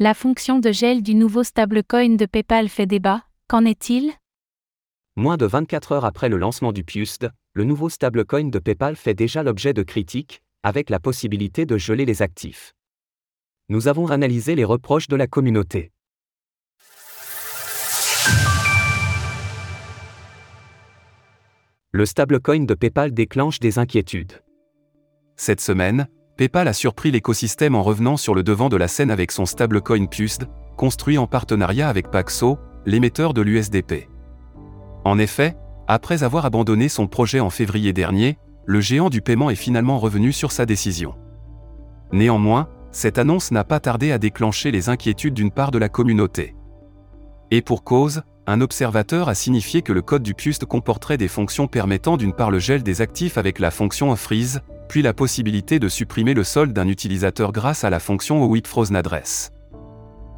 La fonction de gel du nouveau stablecoin de PayPal fait débat, qu'en est-il? Moins de 24 heures après le lancement du PUSD, le nouveau stablecoin de PayPal fait déjà l'objet de critiques, avec la possibilité de geler les actifs. Nous avons analysé les reproches de la communauté. Le stablecoin de PayPal déclenche des inquiétudes. Cette semaine, PayPal a surpris l'écosystème en revenant sur le devant de la scène avec son stablecoin PUSD, construit en partenariat avec Paxo, l'émetteur de l'USDP. En effet, après avoir abandonné son projet en février dernier, le géant du paiement est finalement revenu sur sa décision. Néanmoins, cette annonce n'a pas tardé à déclencher les inquiétudes d'une part de la communauté. Et pour cause, un observateur a signifié que le code du PUSD comporterait des fonctions permettant d'une part le gel des actifs avec la fonction unfreeze, puis la possibilité de supprimer le solde d'un utilisateur grâce à la fonction OWIT Frozen Address.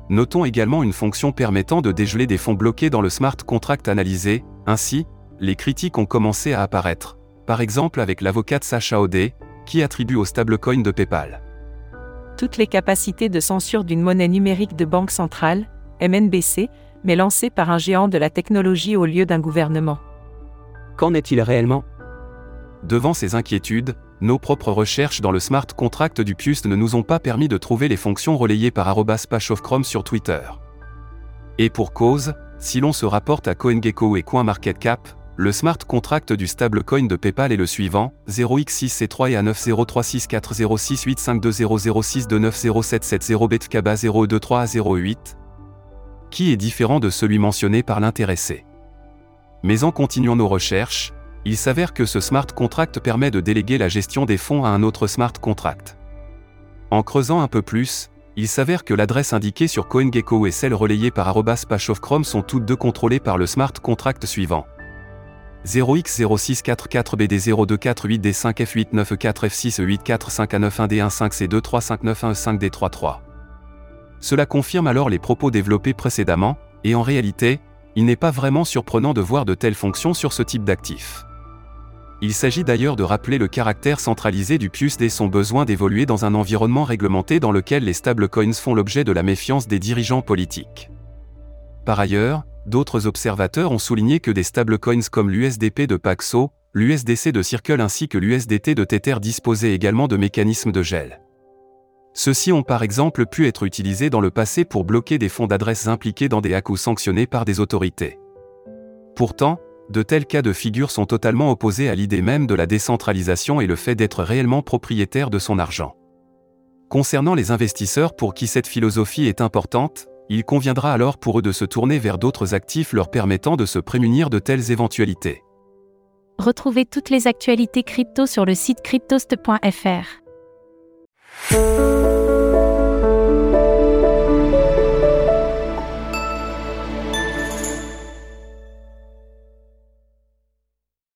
Notons également une fonction permettant de dégeler des fonds bloqués dans le smart contract analysé, ainsi, les critiques ont commencé à apparaître, par exemple avec l'avocate Sacha Odé, qui attribue au stablecoin de PayPal toutes les capacités de censure d'une monnaie numérique de banque centrale, MNBC, mais lancée par un géant de la technologie au lieu d'un gouvernement. Qu'en est-il réellement? Devant ces inquiétudes, nos propres recherches dans le smart contract du PUST ne nous ont pas permis de trouver les fonctions relayées par Chrome sur Twitter. Et pour cause, si l'on se rapporte à CoinGecko et CoinMarketCap, le smart contract du stablecoin de PayPal est le suivant 0x6c3 et A90364065200629070 Betkaba 023 a 08 qui est différent de celui mentionné par l'intéressé. Mais en continuant nos recherches, il s'avère que ce smart contract permet de déléguer la gestion des fonds à un autre smart contract. En creusant un peu plus, il s'avère que l'adresse indiquée sur CoinGecko et celle relayée par Chrome sont toutes deux contrôlées par le smart contract suivant. 0x0644BD0248D5F8944F6E8451D15C23591 Cela confirme alors les propos développés précédemment, et en réalité, il n'est pas vraiment surprenant de voir de telles fonctions sur ce type d'actif. Il s'agit d'ailleurs de rappeler le caractère centralisé du PUSD et son besoin d'évoluer dans un environnement réglementé dans lequel les stablecoins font l'objet de la méfiance des dirigeants politiques. Par ailleurs, d'autres observateurs ont souligné que des stablecoins comme l'USDP de Paxo, l'USDC de Circle ainsi que l'USDT de Tether disposaient également de mécanismes de gel. Ceux-ci ont par exemple pu être utilisés dans le passé pour bloquer des fonds d'adresses impliqués dans des hacks ou sanctionnés par des autorités. Pourtant, de tels cas de figure sont totalement opposés à l'idée même de la décentralisation et le fait d'être réellement propriétaire de son argent. Concernant les investisseurs pour qui cette philosophie est importante, il conviendra alors pour eux de se tourner vers d'autres actifs leur permettant de se prémunir de telles éventualités. Retrouvez toutes les actualités crypto sur le site cryptost.fr.